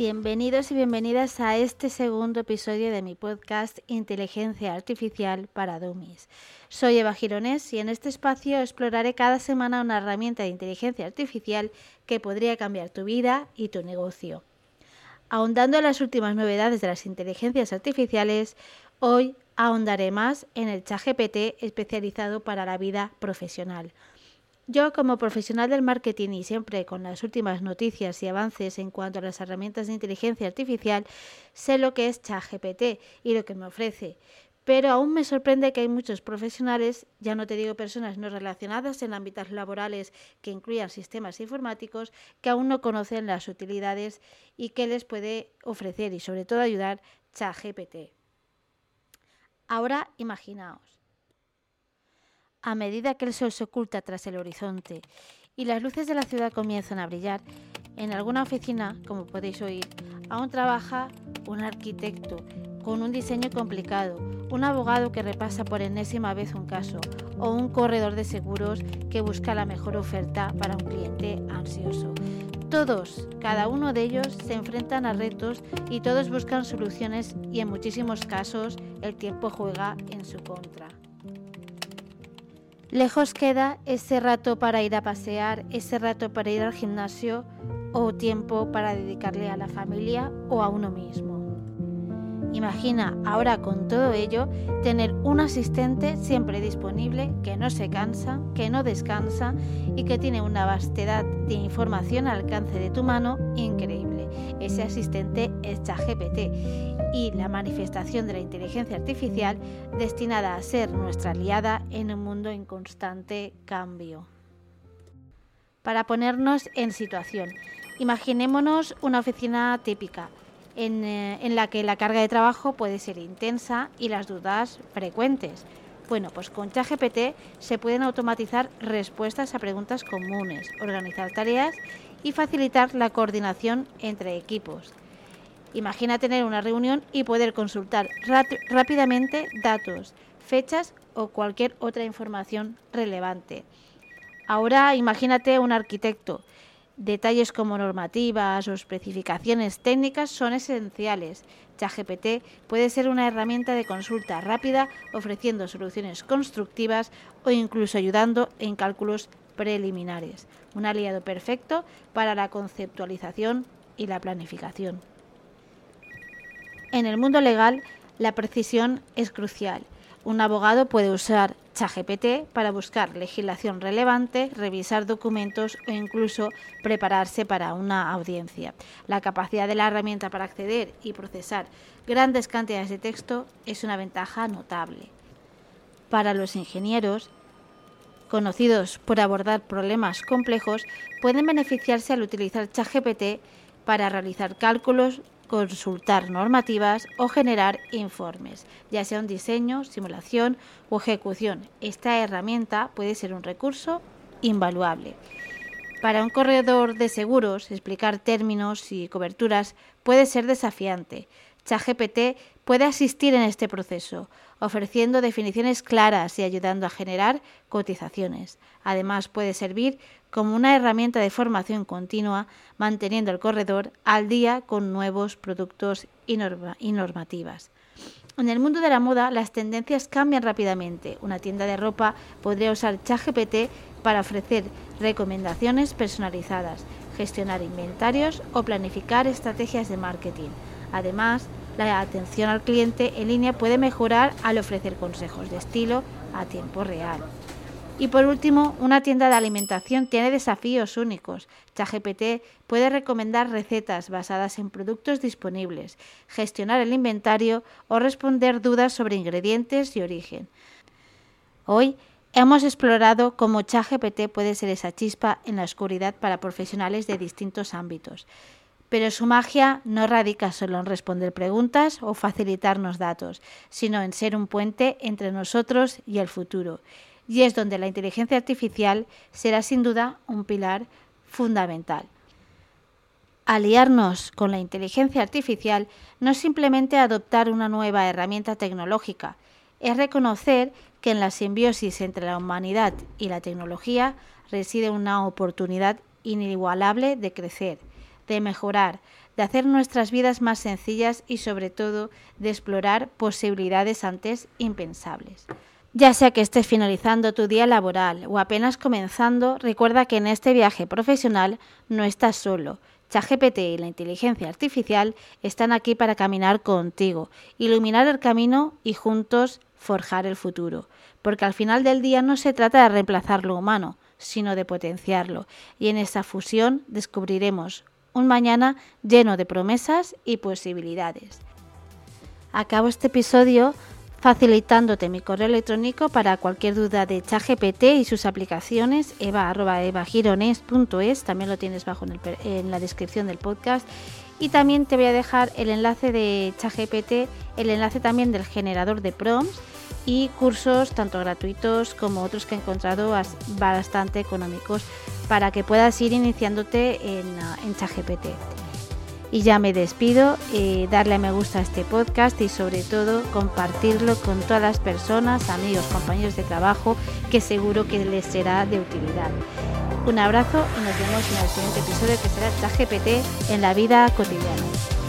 Bienvenidos y bienvenidas a este segundo episodio de mi podcast Inteligencia Artificial para Dummies. Soy Eva Gironés y en este espacio exploraré cada semana una herramienta de inteligencia artificial que podría cambiar tu vida y tu negocio. Ahondando en las últimas novedades de las inteligencias artificiales, hoy ahondaré más en el ChatGPT especializado para la vida profesional. Yo como profesional del marketing y siempre con las últimas noticias y avances en cuanto a las herramientas de inteligencia artificial, sé lo que es ChatGPT y lo que me ofrece. Pero aún me sorprende que hay muchos profesionales, ya no te digo personas no relacionadas en ámbitos laborales que incluyan sistemas informáticos, que aún no conocen las utilidades y que les puede ofrecer y sobre todo ayudar ChatGPT. Ahora imaginaos a medida que el sol se oculta tras el horizonte y las luces de la ciudad comienzan a brillar, en alguna oficina, como podéis oír, aún trabaja un arquitecto con un diseño complicado, un abogado que repasa por enésima vez un caso o un corredor de seguros que busca la mejor oferta para un cliente ansioso. Todos, cada uno de ellos, se enfrentan a retos y todos buscan soluciones y en muchísimos casos el tiempo juega en su contra. Lejos queda ese rato para ir a pasear, ese rato para ir al gimnasio o tiempo para dedicarle a la familia o a uno mismo. Imagina ahora con todo ello tener un asistente siempre disponible, que no se cansa, que no descansa y que tiene una vastedad de información al alcance de tu mano increíble. Ese asistente es ChatGPT y la manifestación de la inteligencia artificial destinada a ser nuestra aliada en un mundo en constante cambio. Para ponernos en situación, imaginémonos una oficina típica eh, en, la que la carga de trabajo puede ser intensa y las dudas frecuentes. Bueno, pues con ChatGPT se pueden automatizar respuestas a preguntas comunes, organizar tareas y facilitar la coordinación entre equipos. Imagina tener una reunión y poder consultar rápidamente datos, fechas o cualquier otra información relevante. Ahora imagínate un arquitecto Detalles como normativas o especificaciones técnicas son esenciales. ChatGPT puede ser una herramienta de consulta rápida ofreciendo soluciones constructivas o incluso ayudando en cálculos preliminares. Un aliado perfecto para la conceptualización y la planificación. En el mundo legal, la precisión es crucial. Un abogado puede usar ChatGPT para buscar legislación relevante, revisar documentos o incluso prepararse para una audiencia. La capacidad de la herramienta para acceder y procesar grandes cantidades de texto es una ventaja notable. Para los ingenieros, conocidos por abordar problemas complejos, pueden beneficiarse al utilizar ChatGPT para realizar cálculos, consultar normativas o generar informes, ya sea un diseño, simulación o ejecución. Esta herramienta puede ser un recurso invaluable. Para un corredor de seguros, explicar términos y coberturas puede ser desafiante. ChatGPT puede asistir en este proceso, ofreciendo definiciones claras y ayudando a generar cotizaciones. Además, puede servir como una herramienta de formación continua, manteniendo el corredor al día con nuevos productos y, normativas. En el mundo de la moda, las tendencias cambian rápidamente. Una tienda de ropa podría usar ChatGPT para ofrecer recomendaciones personalizadas, gestionar inventarios o planificar estrategias de marketing. Además, la atención al cliente en línea puede mejorar al ofrecer consejos de estilo a tiempo real. Y por último, una tienda de alimentación tiene desafíos únicos. ChatGPT puede recomendar recetas basadas en productos disponibles, gestionar el inventario o responder dudas sobre ingredientes y origen. Hoy hemos explorado cómo ChatGPT puede ser esa chispa en la oscuridad para profesionales de distintos ámbitos. Pero su magia no radica solo en responder preguntas o facilitarnos datos, sino en ser un puente entre nosotros y el futuro y es donde la inteligencia artificial será sin duda un pilar fundamental. Aliarnos con la inteligencia artificial no es simplemente adoptar una nueva herramienta tecnológica, es reconocer que en la simbiosis entre la humanidad y la tecnología reside una oportunidad inigualable de crecer, de mejorar, de hacer nuestras vidas más sencillas y sobre todo de explorar posibilidades antes impensables. Ya sea que estés finalizando tu día laboral o apenas comenzando, recuerda que en este viaje profesional no estás solo. ChatGPT y la inteligencia artificial están aquí para caminar contigo, iluminar el camino y juntos forjar el futuro. Porque al final del día no se trata de reemplazar lo humano, sino de potenciarlo. Y en esa fusión descubriremos un mañana lleno de promesas y posibilidades. Acabo este episodio facilitándote mi correo electrónico para cualquier duda de ChatGPT y sus aplicaciones, eva.evagirones.es, también lo tienes bajo en, en, la descripción del podcast. Y también te voy a dejar el enlace de ChatGPT, el enlace también del generador de prompts y cursos tanto gratuitos como otros que he encontrado bastante económicos para que puedas ir iniciándote en, en ChatGPT. Y ya me despido, eh, darle a me gusta a este podcast y sobre todo compartirlo con todas las personas, amigos, compañeros de trabajo que seguro que les será de utilidad. Un abrazo y nos vemos en el siguiente episodio que será ChatGPT en la vida cotidiana.